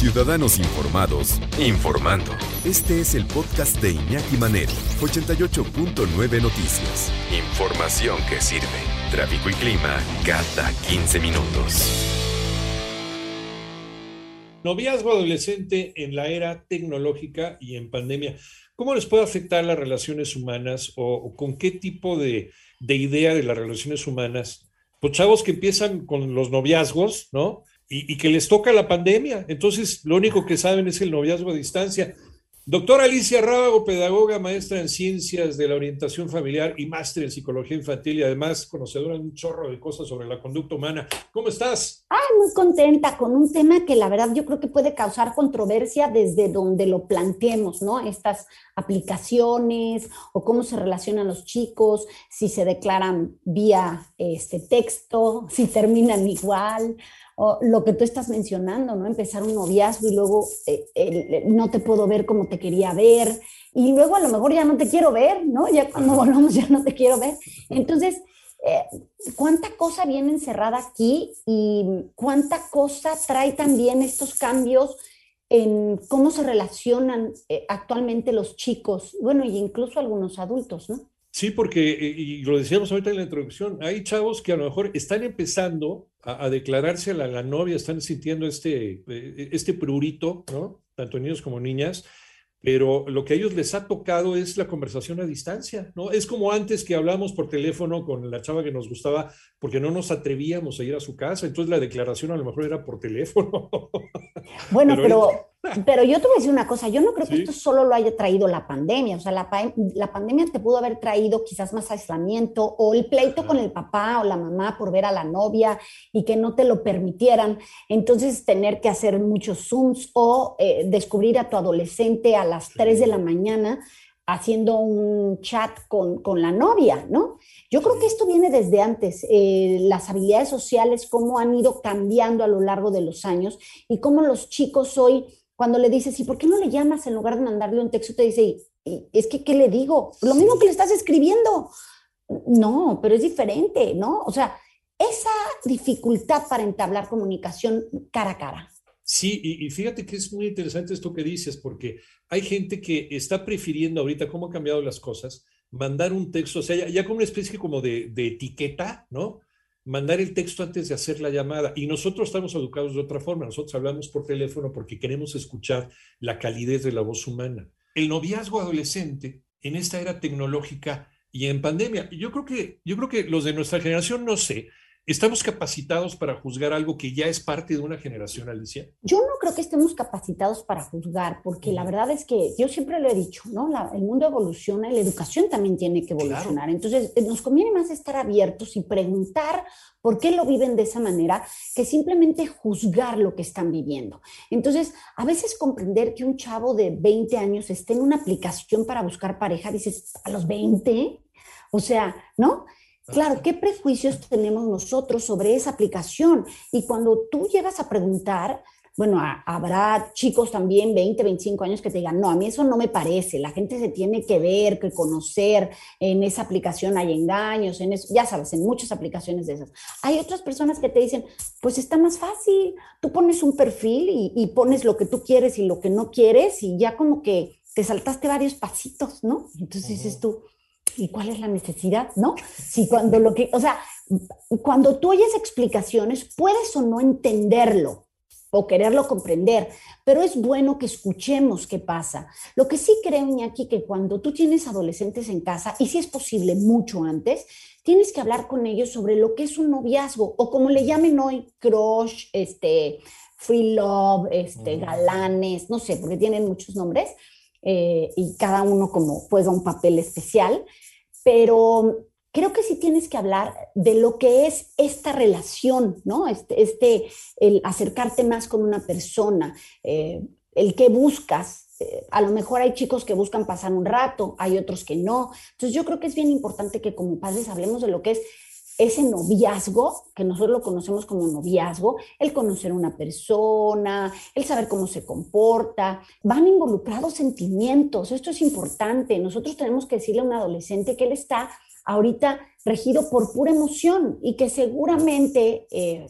Ciudadanos Informados, informando. Este es el podcast de Iñaki Manero, 88.9 Noticias. Información que sirve. Tráfico y clima cada 15 minutos. Noviazgo adolescente en la era tecnológica y en pandemia. ¿Cómo les puede afectar las relaciones humanas o, con qué tipo de, de idea de las relaciones humanas? Pues chavos que empiezan con los noviazgos, ¿no? Y, que les toca la pandemia. Entonces, lo único que saben es el noviazgo a distancia. Doctora Alicia Rábago, pedagoga, maestra en ciencias de la orientación familiar y máster en psicología infantil y además conocedora de un chorro de cosas sobre la conducta humana. ¿Cómo estás? Ah, muy contenta con un tema que la verdad yo creo que puede causar controversia desde donde lo planteemos, ¿no? Estas aplicaciones o cómo se relacionan los chicos, si se declaran vía este texto, si terminan igual lo que tú estás mencionando, ¿no? Empezar un noviazgo y luego eh, no te puedo ver como te quería ver y luego a lo mejor ya no te quiero ver, ¿no? Ya cuando volvamos ya no te quiero ver. Entonces, eh, ¿cuánta cosa viene encerrada aquí y cuánta cosa trae también estos cambios en cómo se relacionan eh, actualmente los chicos, bueno, y incluso algunos adultos, ¿no? Sí, porque, eh, y lo decíamos ahorita en la introducción, hay chavos que a lo mejor están empezando a, declararse a la, novia, están sintiendo este, eh, este prurito, ¿no? Tanto niños como niñas, pero lo que a ellos les ha tocado es la conversación a distancia, ¿no? Es como antes que hablamos por teléfono con la chava que nos gustaba porque no nos atrevíamos a ir a su casa, entonces la declaración a lo mejor era por teléfono. Bueno, pero, pero, yo te voy a decir una cosa, yo no creo que esto solo lo haya traído la pandemia, o sea, la, la, pandemia te pudo haber traído quizás más aislamiento o el pleito con el papá o la mamá por ver a la novia y que no te lo permitieran, entonces tener que hacer muchos Zooms o eh, descubrir a tu adolescente a las 3 de la mañana haciendo un chat con, con, la novia, ¿no? Yo creo que esto viene desde antes, eh, las habilidades sociales, cómo han ido cambiando a lo largo de los años y cómo los chicos hoy, cuando le dices, ¿y por qué no le llamas en lugar de mandarle un texto? Te dice, es que, ¿qué le digo? Lo mismo que le estás escribiendo. No, pero es diferente, ¿no? O sea, esa dificultad para entablar comunicación cara a cara. Sí, y, fíjate que es muy interesante esto que dices, porque hay gente que está prefiriendo ahorita cómo han cambiado las cosas, mandar un texto, o sea, ya, como una especie como de, etiqueta, ¿no? Mandar el texto antes de hacer la llamada. Y nosotros estamos educados de otra forma, nosotros hablamos por teléfono porque queremos escuchar la calidez de la voz humana. El noviazgo adolescente en esta era tecnológica y en pandemia, yo creo que, yo creo que los de nuestra generación, no sé, ¿Estamos capacitados para juzgar algo que ya es parte de una generación, Alicia? Yo no creo que estemos capacitados para juzgar, porque la verdad es que yo siempre lo he dicho, ¿no? el mundo evoluciona y la educación también tiene que evolucionar. Entonces, eh, nos conviene más estar abiertos y preguntar por qué lo viven de esa manera que simplemente juzgar lo que están viviendo. Entonces, a veces comprender que un chavo de 20 años esté en una aplicación para buscar pareja, dices, a los 20, o sea, ¿no? Claro, ¿qué prejuicios tenemos nosotros sobre esa aplicación? Y cuando tú llegas a preguntar, bueno, habrá chicos también, 20, 25 años, que te digan, no, a mí eso no me parece, la gente se tiene que ver, que conocer, en esa aplicación hay engaños, en eso, ya sabes, en muchas aplicaciones de esas. Hay otras personas que te dicen, pues está más fácil, tú pones un perfil y, pones lo que tú quieres y lo que no quieres y ya como que te saltaste varios pasitos, ¿no? Entonces dices tú, ¿y cuál es la necesidad? ¿No? Si cuando lo que, o sea, cuando tú oyes explicaciones, puedes o no entenderlo o quererlo comprender, pero es bueno que escuchemos qué pasa. Lo que sí creo, Iñaki, que cuando tú tienes adolescentes en casa, y si es posible mucho antes, tienes que hablar con ellos sobre lo que es un noviazgo, o como le llamen hoy, crush, este, free love, este, galanes, no sé, porque tienen muchos nombres, eh, y cada uno como juega un papel especial, pero creo que sí tienes que hablar de lo que es esta relación, ¿no? Este, este el acercarte más con una persona, eh, el que buscas. Eh, a lo mejor hay chicos que buscan pasar un rato, hay otros que no. Entonces yo creo que es bien importante que como padres hablemos de lo que es ese noviazgo, que nosotros lo conocemos como noviazgo, el conocer a una persona, el saber cómo se comporta, van involucrados sentimientos, esto es importante. Nosotros tenemos que decirle a un adolescente que él está ahorita regido por pura emoción y que seguramente eh,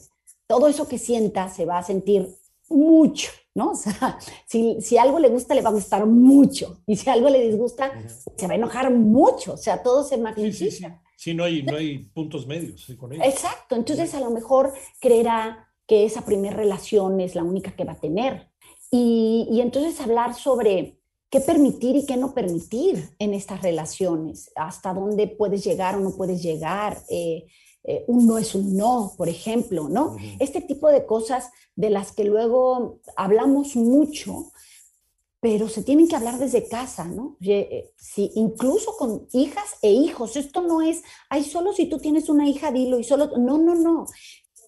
todo eso que sienta se va a sentir mucho, ¿no? O sea, si, si, algo le gusta, le va a gustar mucho. Y si algo le disgusta, se va a enojar mucho. O sea, todo se magnifica. Sí, no, hay, no hay puntos medios con Exacto. Entonces, a lo mejor creerá que esa primera relación es la única que va a tener. Y, y entonces hablar sobre qué permitir y qué no permitir en estas relaciones, hasta dónde puedes llegar o no puedes llegar. Eh, eh, un no es un no, por ejemplo, ¿no? Este tipo de cosas de las que luego hablamos mucho, pero se tienen que hablar desde casa, ¿no? Eh, si, incluso con hijas e hijos, esto no es, ay, solo si tú tienes una hija, dilo, y solo, no, no, no.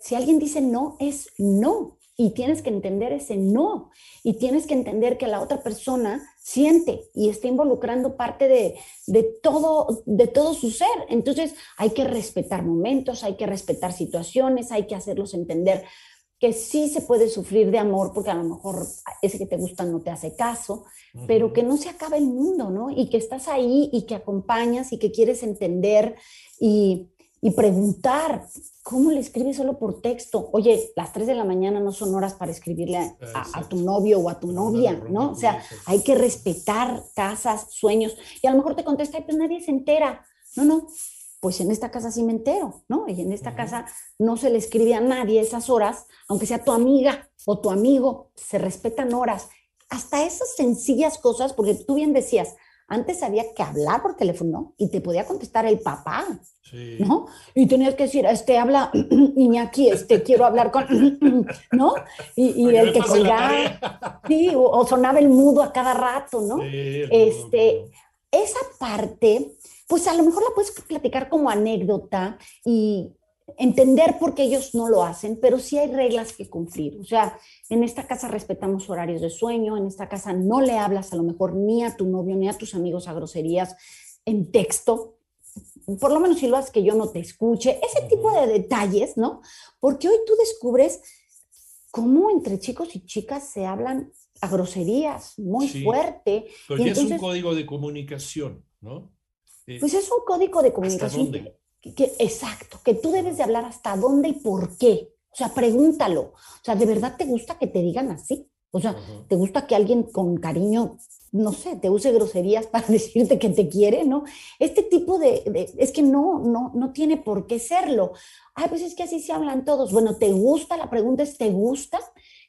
Si alguien dice no, es no, y tienes que entender ese no, y tienes que entender que la otra persona siente y está involucrando parte de, de, todo, de todo su ser. Entonces hay que respetar momentos, hay que respetar situaciones, hay que hacerlos entender que sí se puede sufrir de amor, porque a lo mejor ese que te gusta no te hace caso, pero que no se acaba el mundo, ¿no? Y que estás ahí y que acompañas y que quieres entender y, y preguntar, ¿cómo le escribes solo por texto? Oye, las 3 de la mañana no son horas para escribirle a, tu novio o a tu novia, ¿no? O sea, hay que respetar casas, sueños. Y a lo mejor te contesta, pues nadie se entera. No, no, pues en esta casa sí me entero, ¿no? Y en esta casa no se le escribe a nadie esas horas, aunque sea tu amiga o tu amigo, se respetan horas. Hasta esas sencillas cosas, porque tú bien decías, antes había que hablar por teléfono y te podía contestar el papá, ¿no? Y tenías que decir, este habla Iñaki, este quiero hablar con, ¿no? Y, el que colgaba, sí, o, sonaba el mudo a cada rato, ¿no? este, esa parte, pues a lo mejor la puedes platicar como anécdota y entender por qué ellos no lo hacen, pero sí hay reglas que cumplir. O sea, en esta casa respetamos horarios de sueño, en esta casa no le hablas a lo mejor ni a tu novio ni a tus amigos a groserías en texto, por lo menos si lo haces que yo no te escuche, ese tipo de detalles, ¿no? Porque hoy tú descubres cómo entre chicos y chicas se hablan a groserías muy fuerte. Pero ya es un código de comunicación, ¿no? Eh, pues es un código de comunicación. Que, exacto, que tú debes de hablar hasta dónde y por qué. O sea, pregúntalo. O sea, ¿de verdad te gusta que te digan así? O sea, ¿te gusta que alguien con cariño, no sé, te use groserías para decirte que te quiere, ¿no? Este tipo de, es que no, no, no tiene por qué serlo. Ay, pues es que así se hablan todos. Bueno, ¿te gusta? La pregunta es, ¿te gusta?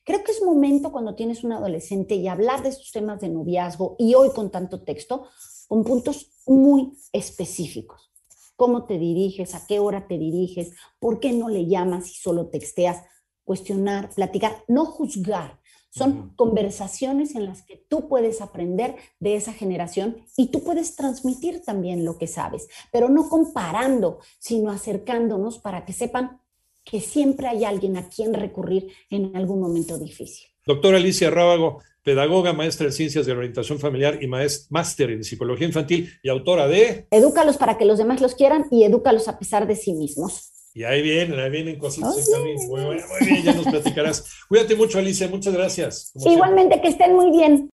Creo que es momento cuando tienes un adolescente y hablar de estos temas de noviazgo y hoy con tanto texto, con puntos muy específicos. Cómo te diriges, a qué hora te diriges, por qué no le llamas y solo texteas, cuestionar, platicar, no juzgar. Son conversaciones en las que tú puedes aprender de esa generación y tú puedes transmitir también lo que sabes, pero no comparando, sino acercándonos para que sepan que siempre hay alguien a quien recurrir en algún momento difícil. Doctora Alicia Rábago, pedagoga, maestra en ciencias de orientación familiar y máster en psicología infantil y autora de... Edúcalos para que los demás los quieran y edúcalos a pesar de sí mismos. Y ahí vienen, ahí vienen cositas también. Muy, muy bien, ya nos platicarás. Cuídate mucho, Alicia, muchas gracias. Igualmente, que estén muy bien.